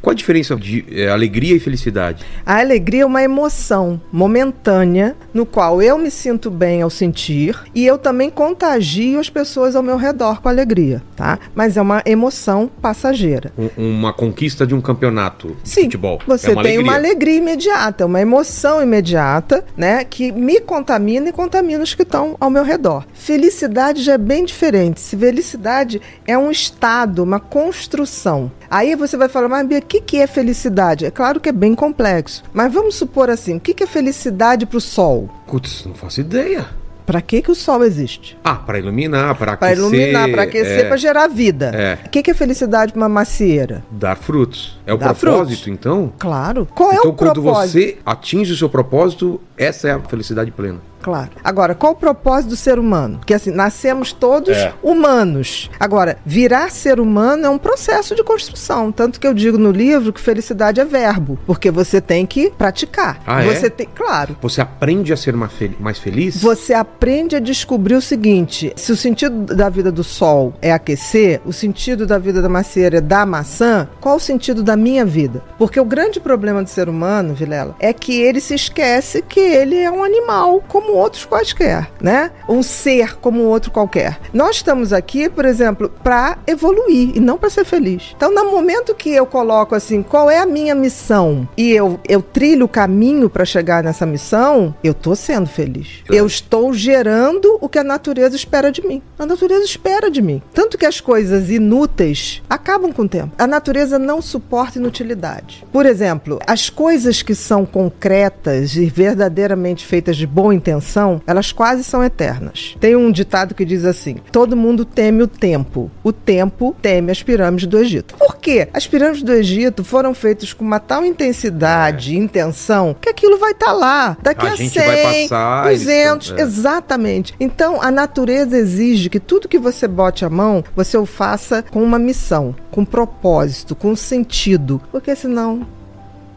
Qual a diferença de é, alegria e felicidade? A alegria é uma emoção momentânea no qual eu me sinto bem ao sentir e eu também contagio as pessoas ao meu redor com alegria, tá? Mas é uma emoção passageira. Um, uma conquista de um campeonato de Sim, futebol. Você é uma tem alegria. uma alegria imediata, uma emoção imediata, né? Que me contamina e contamina os que estão ao meu redor. Felicidade já é bem diferente. Se felicidade é um estado, uma construção. Aí você vai falar, mas Bia, o que, que é felicidade? É claro que é bem complexo. Mas vamos supor assim: o que, que é felicidade para o sol? Putz, não faço ideia. Para que, que o sol existe? Ah, para iluminar, para Para aquecer. iluminar, para aquecer, é, para gerar vida. É. O que, que é felicidade para uma macieira? Dar frutos. É o Dar propósito, frutos. então? Claro. Qual é então, o quando propósito? você atinge o seu propósito, essa é a felicidade plena. Claro. Agora, qual o propósito do ser humano? Porque assim, nascemos todos É. humanos. Agora, virar ser humano é um processo de construção. Tanto que eu digo no livro que felicidade é verbo. Porque você tem que praticar. Ah, é? você tem, claro. Você aprende a ser fel- mais feliz? Você aprende a descobrir o seguinte: se o sentido da vida do sol é aquecer, o sentido da vida da macieira é dar maçã, qual o sentido da minha vida? Porque o grande problema do ser humano, Vilela, é que ele se esquece que ele é um animal como outros quaisquer, né? Um ser como outro qualquer. Nós estamos aqui, por exemplo, para evoluir e não para ser feliz. Então, no momento que eu coloco assim, qual é a minha missão e eu, eu trilho o caminho para chegar nessa missão, eu tô sendo feliz. Eu estou gerando o que a natureza espera de mim. A natureza espera de mim. Tanto que as coisas inúteis acabam com o tempo. A natureza não suporta inutilidade. Por exemplo, as coisas que são concretas e verdadeiramente feitas de boa intenção, elas quase são eternas. Tem um ditado que diz assim: todo mundo teme o tempo. O tempo teme as pirâmides do Egito. Por quê? As pirâmides do Egito foram feitas com uma tal intensidade e intenção que aquilo vai estar lá. Daqui A a, gente 100, vai passar, eles 200, estão- é. exatamente. Então, a natureza exige que tudo que você bote a mão, você o faça com uma missão, com propósito, com sentido. Porque senão,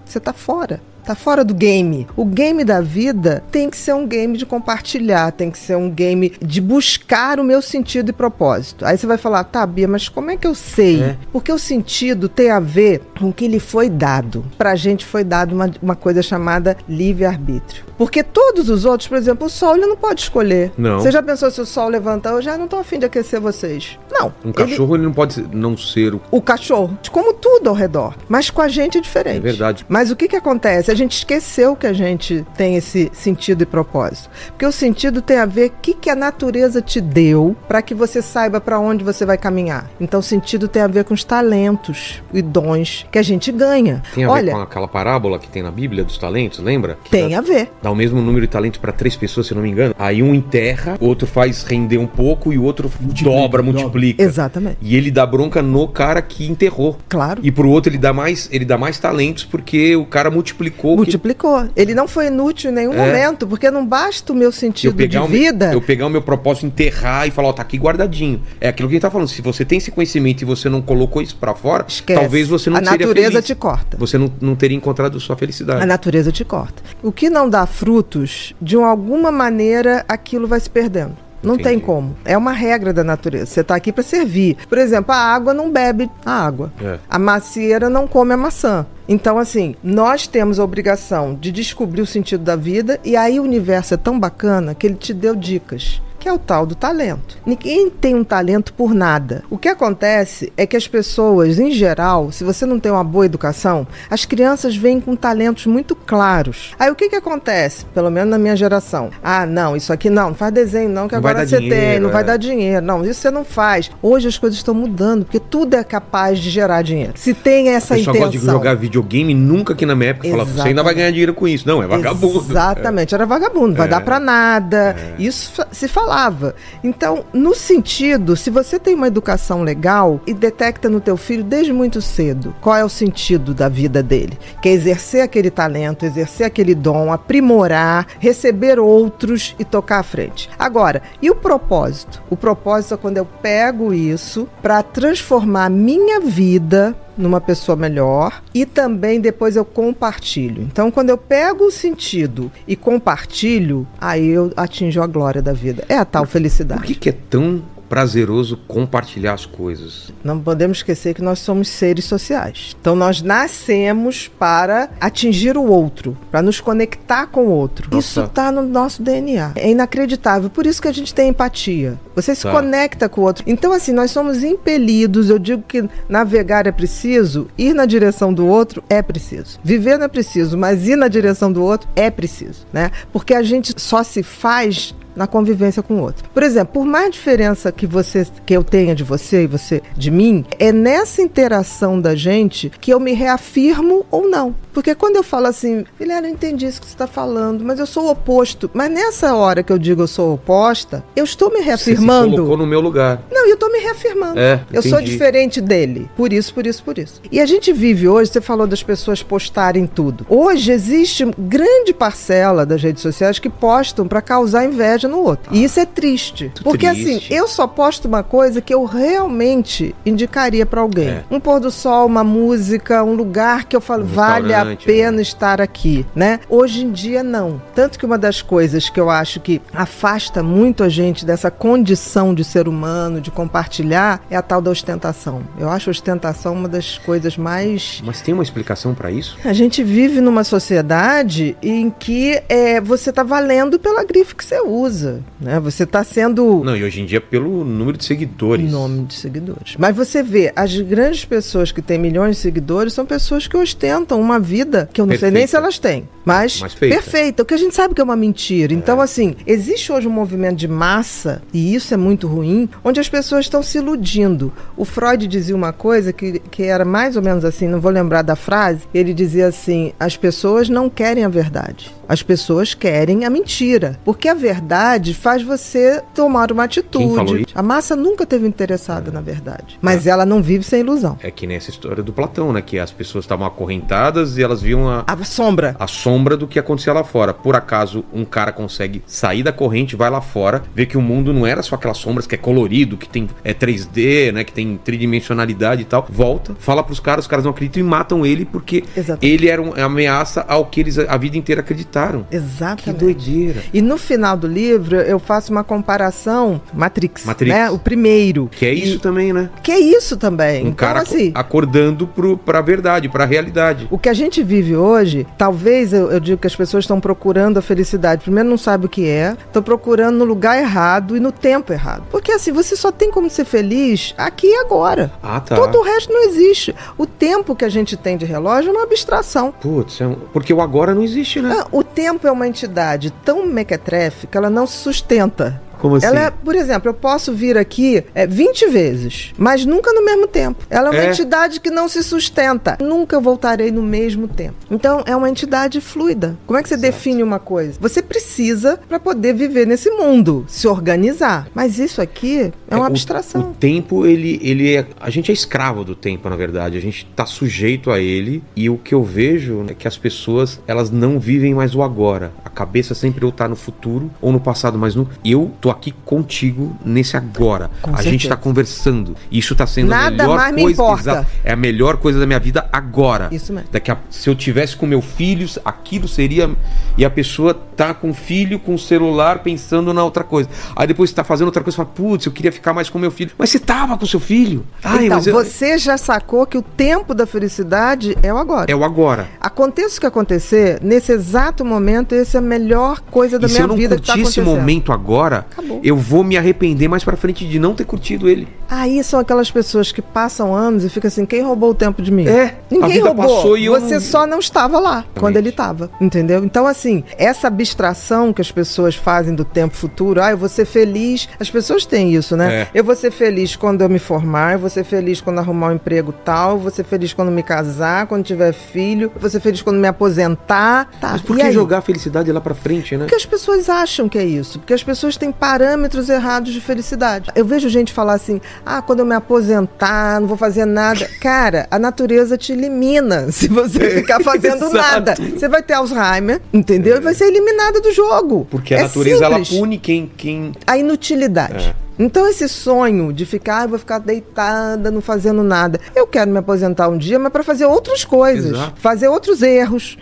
você tá fora. Tá fora do game. O game da vida tem que ser um game de compartilhar, tem que ser um game de buscar o meu sentido e propósito. Aí você vai falar, tá, Bia, mas como é que eu sei? É. Porque o sentido tem a ver com o que lhe foi dado. Pra gente foi dado uma, uma coisa chamada livre-arbítrio. Porque todos os outros, por exemplo, o sol ele não pode escolher. Não. Você já pensou se o sol levantar, eu já não tô afim de aquecer vocês. Não. Um Ele- cachorro ele não pode não ser o. o cachorro, como tudo ao redor. Mas com a gente é diferente. É verdade. Mas o que, que acontece? A gente esqueceu que a gente tem esse sentido e propósito. Porque o sentido tem a ver com o que, que a natureza te deu para que você saiba para onde você vai caminhar. Então, o sentido tem a ver com os talentos e dons que a gente ganha. Tem a Olha, ver com aquela parábola que tem na Bíblia dos talentos, lembra? Que tem dá, a ver. dá o mesmo número de talentos para três pessoas, se eu não me engano. Aí um enterra, outro faz render um pouco e o outro dobra, dobra. multiplica. Exatamente. E ele dá bronca no cara que enterrou. Claro. E pro outro ele dá mais, ele dá mais talentos porque o cara multiplicou. Que- Multiplicou. Ele não foi inútil em nenhum É. momento, porque não basta o meu eu sentido de o vida. eu pegar o meu propósito, enterrar e falar, ó, tá aqui guardadinho. É aquilo que a gente tá falando. Se você tem esse conhecimento e você não colocou isso pra fora, Esquece. talvez você não A seria natureza feliz. te corta. Você não, não teria encontrado sua felicidade. A natureza te corta. O que não dá frutos, de alguma maneira aquilo vai se perdendo. Não Entendi. tem como. É uma regra da natureza. Você está aqui para servir. Por exemplo, a água não bebe a água. É. A macieira não come a maçã. Então, assim, nós temos a obrigação de descobrir o sentido da vida e aí o universo é tão bacana que ele te deu dicas. Que é o tal do talento. Ninguém tem um talento por nada. O que acontece é que as pessoas, em geral, se você não tem uma boa educação, as crianças vêm com talentos muito claros. Aí o que, que acontece? Pelo menos na minha geração. Ah, não, isso aqui não, não faz desenho não, que Não vai agora você tem, dinheiro, não vai é. dar dinheiro. Não, isso você não faz. Hoje as coisas estão mudando, porque tudo é capaz de gerar dinheiro. Se tem essa intenção. gosta de jogar videogame, nunca aqui na minha época falava, você ainda vai ganhar dinheiro com isso. Não, é vagabundo. Exatamente, era vagabundo, vai É. dar pra nada. Isso fa- se falava. Então, no sentido, se você tem uma educação legal e detecta no teu filho desde muito cedo qual é o sentido da vida dele, que é exercer aquele talento, exercer aquele dom, aprimorar, receber outros e tocar à frente. Agora, e o propósito? O propósito é quando eu pego isso para transformar a minha vida numa pessoa melhor e também depois eu compartilho. Então, quando eu pego o sentido e compartilho, aí eu atinjo a glória da vida. É a tal felicidade. Que, que é tão prazeroso compartilhar as coisas. Não podemos esquecer que nós somos seres sociais. Então nós nascemos para atingir o outro, para nos conectar com o outro. Nossa. Isso está no nosso DNA. É inacreditável. Por isso que a gente tem empatia. Você se Tá. conecta com o outro. Então assim, nós somos impelidos. Eu digo que navegar é preciso, ir na direção do outro é preciso. Viver não é preciso, mas ir na direção do outro é preciso, né? Porque a gente só se faz na convivência com o outro. Por exemplo, por mais diferença que você que eu tenha de você e você de mim, é nessa interação da gente que eu me reafirmo ou não. Porque quando eu falo assim, filha, eu não entendi isso que você está falando, mas eu sou o oposto. Mas nessa hora que eu digo eu sou oposta, eu estou me Você se reafirmando. colocou no meu lugar. Não, eu tô me reafirmando. É, eu sou diferente dele. Por isso, por isso, por isso. E a gente vive hoje, você falou das pessoas postarem tudo. Hoje existe grande parcela das redes sociais que postam pra causar inveja no outro. E isso é triste. Porque triste. assim, eu só posto uma coisa que eu realmente indicaria pra alguém. É. Um pôr do sol, uma música, um lugar que eu falo, Um vale a restaurante, pena né? estar aqui, né? Hoje em dia não. Tanto que uma das coisas que eu acho que afasta muito a gente dessa condição de ser humano, de compartilhar, é a tal da ostentação. Eu acho a ostentação uma das coisas mais Mas tem uma explicação pra isso? a gente vive numa sociedade em que é, você está valendo pela grife que você usa, né? Você está sendo Não, e hoje em dia pelo número de seguidores. nome de seguidores. Mas você vê, as grandes pessoas que têm milhões de seguidores são pessoas que ostentam uma vida que eu não sei nem Perfeita. se elas têm. Mas, Mas feita. perfeita, o que a gente sabe que é uma mentira. Então, assim, existe hoje um movimento de massa, e isso é muito ruim, onde as pessoas estão se iludindo. O Freud dizia uma coisa que, que era mais ou menos assim, não vou lembrar da frase, ele dizia assim: as pessoas não querem a verdade. As pessoas querem a mentira. Porque a verdade faz você tomar uma atitude. A massa nunca teve interessada na verdade. Mas ela não vive sem ilusão. É que nessa história do Platão, né? Que as pessoas estavam acorrentadas e elas viam a, A sombra. a sombra do que acontecia lá fora. Por acaso, um cara consegue sair da corrente, vai lá fora, vê que o mundo não era só aquelas sombras que é colorido, que tem é 3D, né? Que tem tridimensionalidade e tal. Volta, fala pros caras, os caras não acreditam e matam ele porque Exatamente. ele era uma ameaça ao que eles a vida inteira acreditaram. Que Exatamente. doideira. E no final do livro eu faço uma comparação Matrix, Matrix. né? O primeiro. Que é isso E- também, né? que é isso também. Um então, cara assim, aco- acordando pro, pra verdade, pra realidade. O que a gente vive hoje, talvez eu, eu digo que as pessoas estão procurando a felicidade. Primeiro, não sabe o que é, estão procurando no lugar errado e no tempo errado. Porque assim, você só tem como ser feliz aqui e agora. Ah, tá. Todo o resto não existe. O tempo que a gente tem de relógio é uma abstração. Putz, é um- porque o agora não existe, né? Ah, o tempo é uma entidade tão mequetrefe que ela não se sustenta. Como assim? Ela é, por exemplo, eu posso vir aqui é, 20 vezes, mas nunca no mesmo tempo. Ela é uma É. entidade que não se sustenta. Nunca voltarei no mesmo tempo. Então, é uma entidade fluida. Como é que você define uma coisa? Você precisa para poder viver nesse mundo, se organizar. Mas isso aqui é uma o- abstração. O, tempo, ele, ele é. A gente é escravo do tempo, na verdade. A gente tá sujeito a ele. E o que eu vejo é que as pessoas, elas não vivem mais o agora. A cabeça sempre ou tá no futuro ou no passado, mas no. Eu tô aqui contigo nesse agora. Com a certeza. gente tá conversando. Isso tá sendo a Nada melhor mais me coisa. importa. Exato. é a melhor coisa da minha vida agora. Isso mesmo. Daqui a, se eu tivesse com meu filho, aquilo seria. E a pessoa tá com o filho, com o celular, pensando na outra coisa. Aí depois você tá fazendo outra coisa e fala, putz, eu queria ficar mais com meu filho. Mas você tava com seu filho. Ai, então, eu- você já sacou que o tempo da felicidade é o agora. é o agora. Aconteça o que acontecer, nesse exato momento, essa é a melhor coisa da e se minha eu não vida que tá curtir esse momento agora, Acabou. Eu vou me arrepender mais pra frente de não ter curtido ele. Aí são aquelas pessoas que passam anos e ficam assim, quem roubou o tempo de mim? É, Ninguém roubou. passou e eu Você não- só não estava lá quando ele estava, entendeu? Então assim, essa abstração que as pessoas fazem do tempo futuro, ah, eu vou ser feliz. As pessoas têm isso, né? É. Eu vou ser feliz quando eu me formar, eu vou ser feliz quando arrumar um emprego tal, eu vou ser feliz quando me casar, quando tiver filho, eu vou ser feliz quando me aposentar. Tá. Mas por que jogar a felicidade lá pra frente, né? Porque as pessoas acham que é isso. Porque as pessoas têm parâmetros errados de felicidade. Eu vejo gente falar assim: ah, quando eu me aposentar, não vou fazer nada. Cara, a natureza te elimina se você ficar fazendo nada. Você vai ter Alzheimer, entendeu? E vai ser eliminada do jogo. Porque a É natureza ela simples. pune quem. quem... A inutilidade. É. Então esse sonho de ficar, ah, vou ficar deitada, não fazendo nada. Eu quero me aposentar um dia, mas para fazer outras coisas, Exato. fazer outros erros.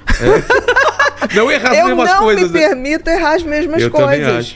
Não errar as Eu mesmas não coisas. me né? permito errar as mesmas Eu coisas.